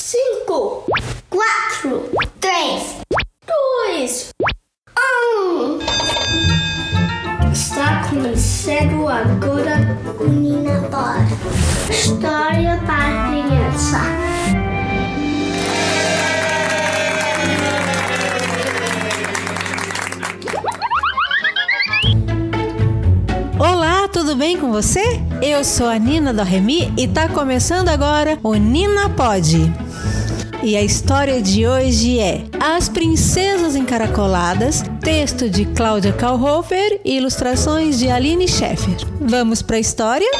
cinco, quatro, três, dois, um. Está começando agora o Nina Pod. História para criança. Tudo bem com você? Eu sou a Nina do Remi e tá começando agora o Nina Pod. E a história de hoje é As Princesas Encaracoladas, texto de Cláudia Kalhofer e ilustrações de Aline Scheffer. Vamos para a história?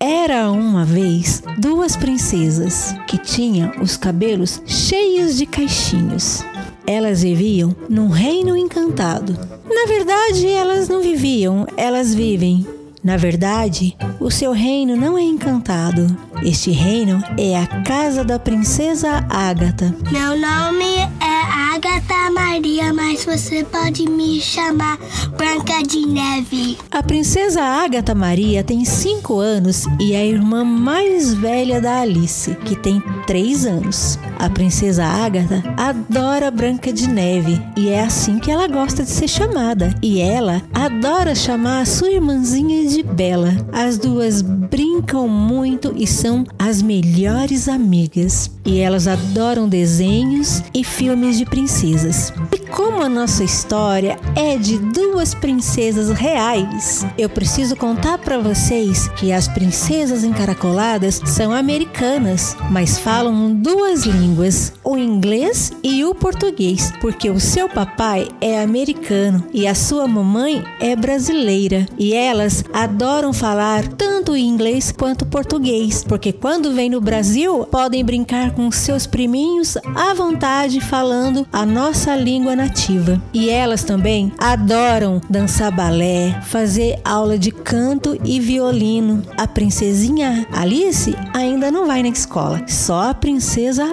Era uma vez duas princesas que tinham os cabelos cheios de caixinhos. Elas viviam num reino encantado. Na verdade, elas não viviam, elas vivem. Na verdade, o seu reino não é encantado. Este reino é a casa da princesa Ágata. Meu nome é Agatha Maria, mas você pode me chamar Branca de Neve. A princesa Ágata Maria tem 5 anos e é a irmã mais velha da Alice, que tem 3 anos. A princesa Ágata adora Branca de Neve e é assim que ela gosta de ser chamada. E ela adora chamar a sua irmãzinha de Bela. As duas brincam muito e são as melhores amigas. E elas adoram desenhos e filmes de princesas. E como a nossa história é de duas princesas reais, eu preciso contar para vocês que as princesas encaracoladas são americanas, mas falam duas línguas, o inglês e o português, porque o seu papai é americano e a sua mamãe é brasileira. E elas adoram falar tanto inglês quanto português, porque quando vêm no Brasil podem brincar com seus priminhos à vontade falando a nossa língua nativa. E elas também adoram dançar balé, fazer aula de canto e violino. A princesinha Alice ainda não vai na escola, só a princesa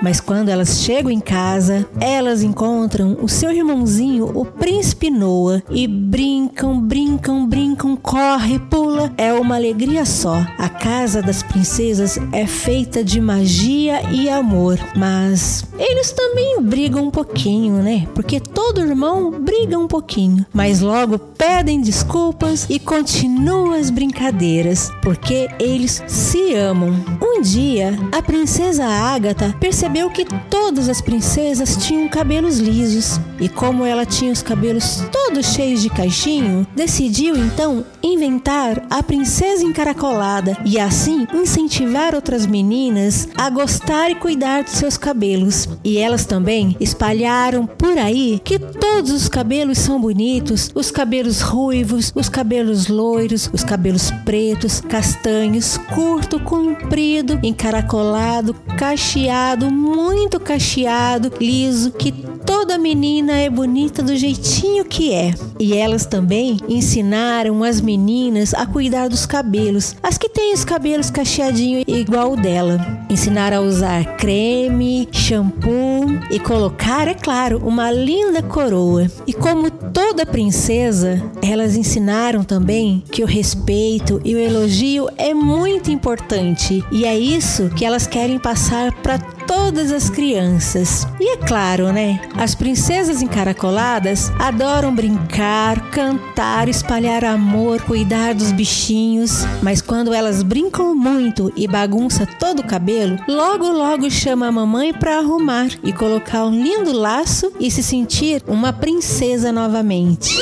Mas quando elas chegam em casa, elas encontram o seu irmãozinho, o príncipe Noah, e brincam, brincam, brincam, corre, pula. É uma alegria só. A casa das princesas é feita de magia e amor, mas eles também brigam um pouquinho, né? Porque todo irmão briga um pouquinho, mas logo pedem desculpas e continuam as brincadeiras, porque eles se amam. Um dia, a princesa Ágata percebeu que todas as princesas tinham cabelos lisos, e como ela tinha os cabelos todos cheios de caixinho, decidiu então inventar a princesa encaracolada e assim incentivar outras meninas a gostar e cuidar dos seus cabelos. E elas também espalharam por aí que todos os cabelos são bonitos, os cabelos ruivos, os cabelos loiros, os cabelos pretos, castanhos, curto, comprido, encaracolado, cacheado, muito cacheado, liso, que toda menina é bonita do jeitinho que é. E elas também ensinaram as meninas a cuidar dos cabelos, as que têm os cabelos cacheadinho igual o dela. Ensinaram a usar creme, shampoo e colocar, é claro, uma linda coroa. E como toda princesa, elas ensinaram também que o respeito e o elogio é muito importante. E é isso que elas querem passar para todas as crianças. E é claro, né? As princesas encaracoladas adoram brincar, cantar, espalhar amor, cuidar dos bichinhos, mas quando elas brincam muito e bagunça todo o cabelo, logo logo chama a mamãe para arrumar e colocar um lindo laço e se sentir uma princesa novamente.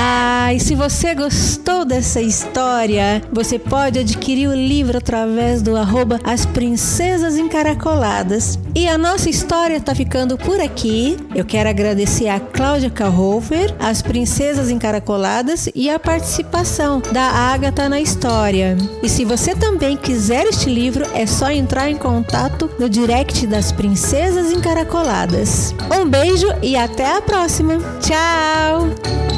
Ah, e se você gostou dessa história, você pode adquirir o livro através do arroba As Princesas Encaracoladas. E a nossa história tá ficando por aqui. Eu quero agradecer a Cláudia Kalhofer, As Princesas Encaracoladas e a participação da Agatha na história. E se você também quiser este livro, é só entrar em contato no direct das Princesas Encaracoladas. Um beijo e até a próxima. Tchau!